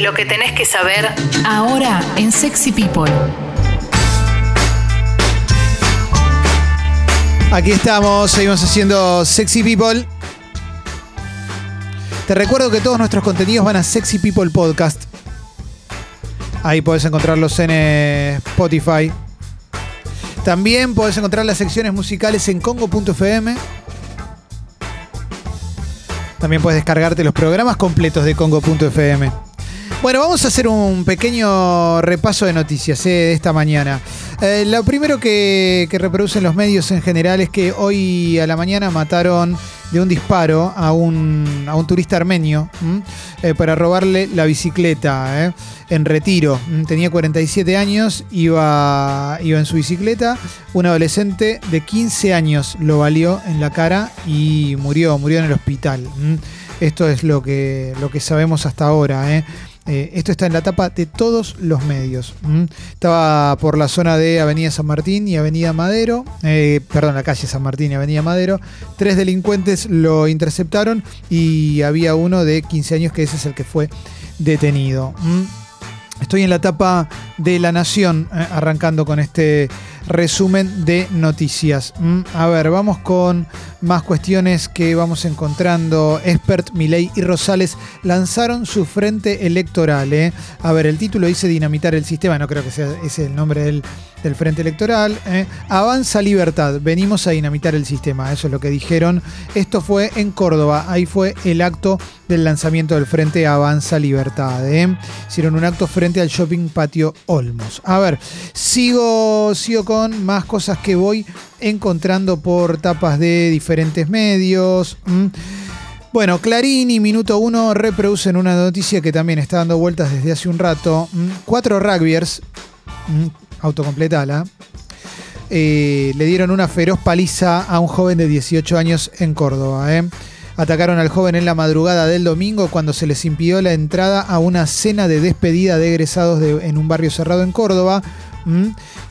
Lo que tenés que saber ahora en Sexy People. Aquí estamos, seguimos haciendo Sexy People. Te recuerdo que todos nuestros contenidos van a Sexy People Podcast. Ahí podés encontrarlos en eh, Spotify. También podés encontrar las secciones musicales en congo.fm. También puedes descargarte los programas completos de congo.fm. Bueno, vamos a hacer un pequeño repaso de noticias eh, de esta mañana. Eh, lo primero que, reproducen los medios en general es que hoy a la mañana mataron de un disparo a un, a un turista armenio eh, para robarle la bicicleta en retiro. Tenía 47 años, iba, iba en su bicicleta. Un adolescente de 15 años lo valió en la cara y murió, murió en el hospital. Esto es lo que, lo que sabemos hasta ahora. ¿Eh? Esto está en la tapa de todos los medios. Estaba por la zona de Avenida San Martín y Avenida Madero, eh, perdón, la calle San Martín y Avenida Madero. Tres delincuentes lo interceptaron y había uno de 15 años que ese es el que fue detenido. Estoy en la tapa de La Nación, eh, arrancando con este resumen de noticias. Mm, a ver, vamos con más cuestiones que vamos encontrando. Expert, Milei y Rosales lanzaron su frente electoral. ¿eh? A ver, el título dice dinamitar el sistema, no creo que sea ese el nombre del, del frente electoral. ¿eh? Avanza libertad, venimos a dinamitar el sistema, eso es lo que dijeron. Esto fue en Córdoba, ahí fue el acto del lanzamiento del frente Avanza Libertad. ¿eh? Hicieron un acto frente al shopping patio Olmos. A ver, sigo, sigo con más cosas que voy encontrando por tapas de diferentes medios. Bueno, Clarín Minuto 1 reproducen una noticia que también está dando vueltas desde hace un rato. Cuatro rugbyers, autocompletala, eh, le dieron una feroz paliza a un joven de 18 años en Córdoba. ¿eh? Atacaron al joven en la madrugada del domingo cuando se les impidió la entrada a una cena de despedida de egresados en un barrio cerrado en Córdoba.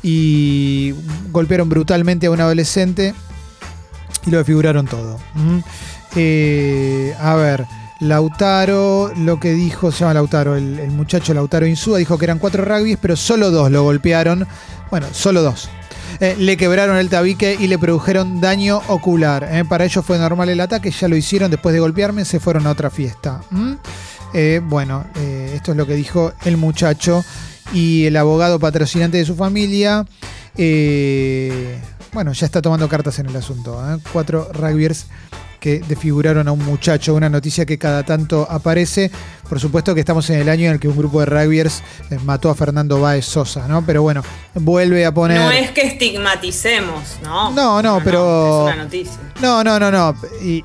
Y golpearon brutalmente a un adolescente y lo desfiguraron todo. Eh, a ver. Lautaro, lo que dijo, se llama Lautaro, el, muchacho Lautaro Insúa, dijo que eran cuatro rugbyes, pero solo dos lo golpearon. Bueno, solo dos. Eh, le quebraron el tabique y le produjeron daño ocular. Eh. Para ellos fue normal el ataque, ya lo hicieron después de golpearme, se fueron a otra fiesta. Eh, bueno, esto es lo que dijo el muchacho y el abogado patrocinante de su familia. bueno, ya está tomando cartas en el asunto. Cuatro rugbyers que desfiguraron a un muchacho, una noticia que cada tanto aparece. Por supuesto que estamos en el año en el que un grupo de rugbyers eh, mató a Fernando Báez Sosa, ¿no? Pero bueno, vuelve a poner. No es que estigmaticemos, ¿no? No, no, pero. es una noticia. No, no, no, no. Y,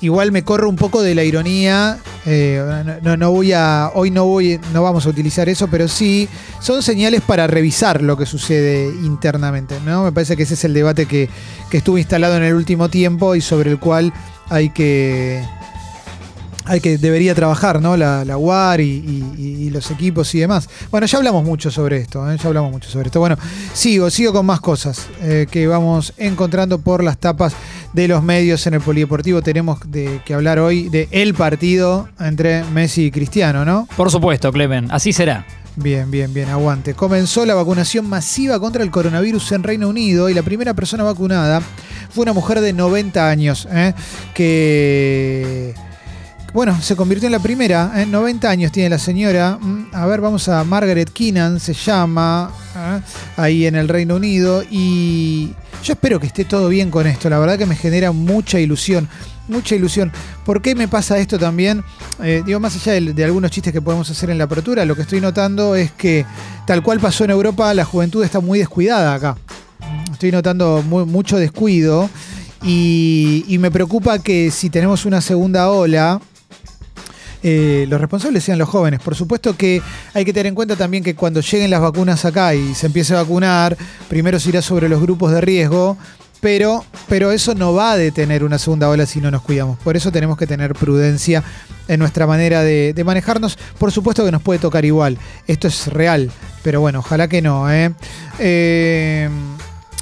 igual me corro un poco de la ironía. Eh, no, no, voy a. Hoy no voy, no vamos a utilizar eso, pero sí son señales para revisar lo que sucede internamente. ¿no? Me parece que ese es el debate que, que estuvo instalado en el último tiempo y sobre el cual hay que hay que debería trabajar, ¿no? La, la UAR y, los equipos y demás. Bueno, ya hablamos mucho sobre esto, ¿eh? ya hablamos mucho sobre esto. Bueno, sigo, sigo con más cosas eh, que vamos encontrando por las tapas de los medios en el polideportivo. Tenemos de, que hablar hoy de el partido entre Messi y Cristiano, ¿no? Por supuesto, Clemen, así será. Bien, bien, bien, aguante. Comenzó la vacunación masiva contra el coronavirus en Reino Unido y la primera persona vacunada fue una mujer de 90 años, ¿eh? que, bueno, se convirtió en la primera, ¿eh? 90 años tiene la señora. Mm, a ver, vamos a Margaret Keenan, se llama, ¿eh? ahí en el Reino Unido. Y yo espero que esté todo bien con esto, la verdad que me genera mucha ilusión mucha ilusión. ¿Por qué me pasa esto también? Eh, digo, más allá de, algunos chistes que podemos hacer en la apertura, lo que estoy notando es que, tal cual pasó en Europa, la juventud está muy descuidada acá estoy notando mucho descuido y, me preocupa que si tenemos una segunda ola, eh, los responsables sean los jóvenes. Por supuesto que hay que tener en cuenta también que cuando lleguen las vacunas acá y se empiece a vacunar, primero se irá sobre los grupos de riesgo, pero, pero eso no va a detener una segunda ola si no nos cuidamos. Por eso tenemos que tener prudencia en nuestra manera de, manejarnos. Por supuesto que nos puede tocar igual. Esto es real, pero bueno, ojalá que no. ¿eh? eh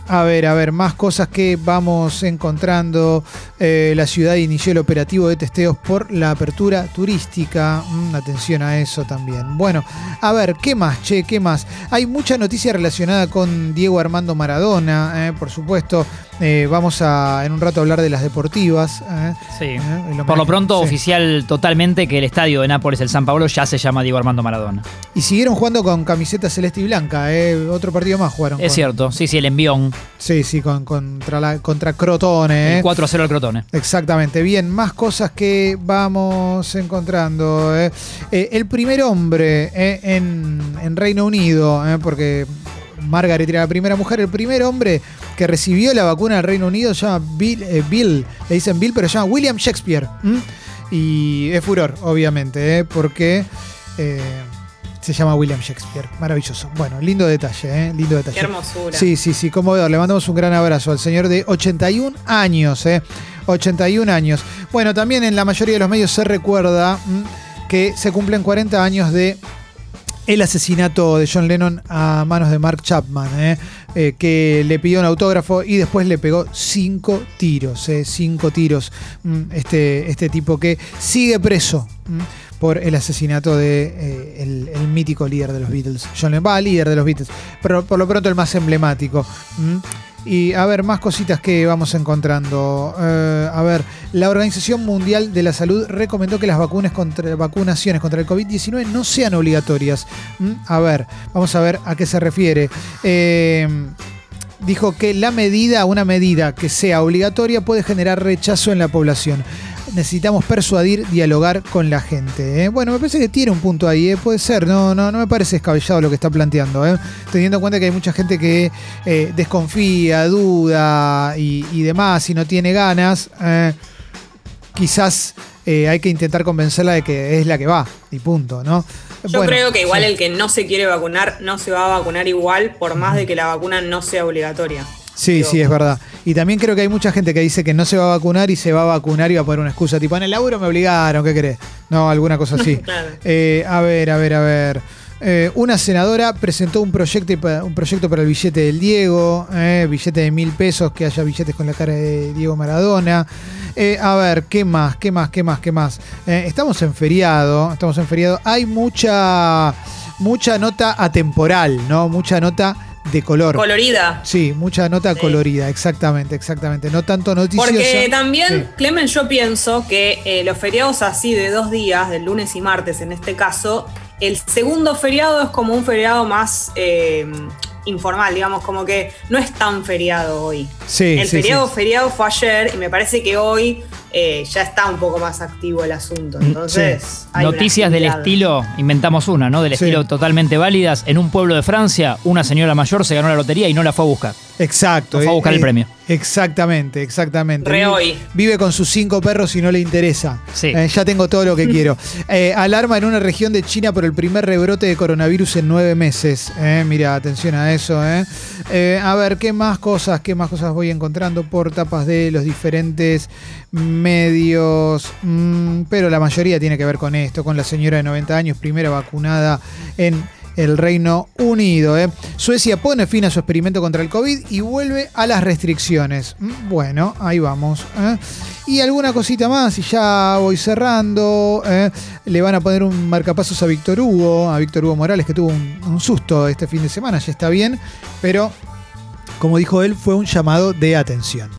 a ver, a ver, más cosas que vamos encontrando. Eh, la ciudad inició el operativo de testeos por la apertura turística. Mm, atención a eso también. Bueno, a ver, ¿qué más, che? ¿Qué más? Hay mucha noticia relacionada con Diego Armando Maradona, eh, por supuesto. Eh, vamos a en un rato hablar de las deportivas. eh. Sí. Por lo pronto, sí. oficial totalmente que el estadio de Nápoles, el San Pablo, ya se llama Diego Armando Maradona. Y siguieron jugando con camiseta celeste y blanca. Otro partido más jugaron. Es con- cierto, sí, sí, el envión. Sí, sí, con, contra, la, contra Crotone. eh. El 4 a 0 al Crotone. Exactamente, bien, más cosas que vamos encontrando. eh. Eh, el primer hombre eh, en, en Reino Unido, eh, porque Margaret era la primera mujer, el primer hombre que recibió la vacuna del Reino Unido se llama Bill, eh, Bill, le dicen Bill, pero se llama William Shakespeare. Y es furor, obviamente, eh, porque eh, se llama William Shakespeare. Maravilloso. Bueno, lindo detalle, eh, lindo detalle. Qué hermosura. Sí, sí, sí, conmovedor. Le mandamos un gran abrazo al señor de 81 años, ¿eh? 81 años. Bueno, también en la mayoría de los medios se recuerda que se cumplen 40 años de el asesinato de John Lennon a manos de Mark Chapman, ¿eh? Eh, que le pidió un autógrafo y después le pegó cinco tiros, ¿eh? cinco tiros. Este, este tipo que sigue preso por el asesinato de eh, mítico líder de los Beatles, John Lennon, va, líder de los Beatles, pero por lo pronto el más emblemático. Y a ver, más cositas que vamos encontrando. Eh, a ver, la Organización Mundial de la Salud recomendó que las vacunas contra, vacunaciones contra el COVID-19 no sean obligatorias. A ver, vamos a ver a qué se refiere. Eh, dijo que la medida, una medida que sea obligatoria puede generar rechazo en la población. Necesitamos persuadir, dialogar con la gente. ¿eh? Bueno, me parece que tiene un punto ahí, ¿eh? puede ser, no, no, no me parece descabellado lo que está planteando, ¿eh? teniendo en cuenta que hay mucha gente que eh, desconfía, duda y, y demás y no tiene ganas. quizás hay que intentar convencerla de que es la que va y punto, ¿no? Yo Bueno, creo que igual sí. el que no se quiere vacunar no se va a vacunar igual por más de que la vacuna no sea obligatoria. Sí, sí, es verdad. Y también creo que hay mucha gente que dice que no se va a vacunar y se va a vacunar y va a poner una excusa, tipo, en el laburo me obligaron, ¿qué querés? No, alguna cosa así. Claro. Eh, a ver, a ver, a ver. Eh, una senadora presentó un proyecto, un proyecto para el billete del Diego, eh, billete de mil pesos, que haya billetes con la cara de Diego Maradona. Eh, a ver, ¿qué más? ¿Qué más? ¿Qué más? ¿Qué más? Estamos en feriado, estamos en feriado. Hay mucha, mucha nota atemporal, ¿no? Mucha nota de color. Colorida. Sí, mucha nota Sí. colorida, exactamente, exactamente. No tanto noticiosa. Porque también, Sí. Clemen, yo pienso que eh, los feriados así de dos días, del lunes y martes en este caso, el segundo feriado es como un feriado más eh, informal, digamos, como que no es tan feriado hoy. Sí, el sí, feriado feriado fue ayer y me parece que hoy eh, ya está un poco más activo el asunto. Entonces, hay una Noticias del estilo, inventamos una, ¿no? Del Sí. estilo totalmente válidas. En un pueblo de Francia, una señora mayor se ganó la lotería y no la fue a buscar. Exacto. No fue a buscar el premio. Exactamente, exactamente. Re Vive- hoy. Vive con sus cinco perros y no le interesa. Sí. Eh, ya tengo todo lo que quiero. Eh, alarma en una región de China por el primer rebrote de coronavirus en nueve meses. Eh, mira, atención a eso. eh. Eh, a ver, ¿qué más cosas? ¿Qué más cosas voy encontrando por tapas de los diferentes medios? Mm, pero la mayoría tiene que ver con esto, con la señora de 90 años, primera vacunada en el Reino Unido. ¿eh? Suecia pone fin a su experimento contra el COVID y vuelve a las restricciones. Mm, Bueno, ahí vamos. ¿eh? Y alguna cosita más, y ya voy cerrando. ¿eh? Le van a poner un marcapasos a Víctor Hugo, a Víctor Hugo Morales, que tuvo un, un susto este fin de semana, ya está bien, pero como dijo él, fue un llamado de atención.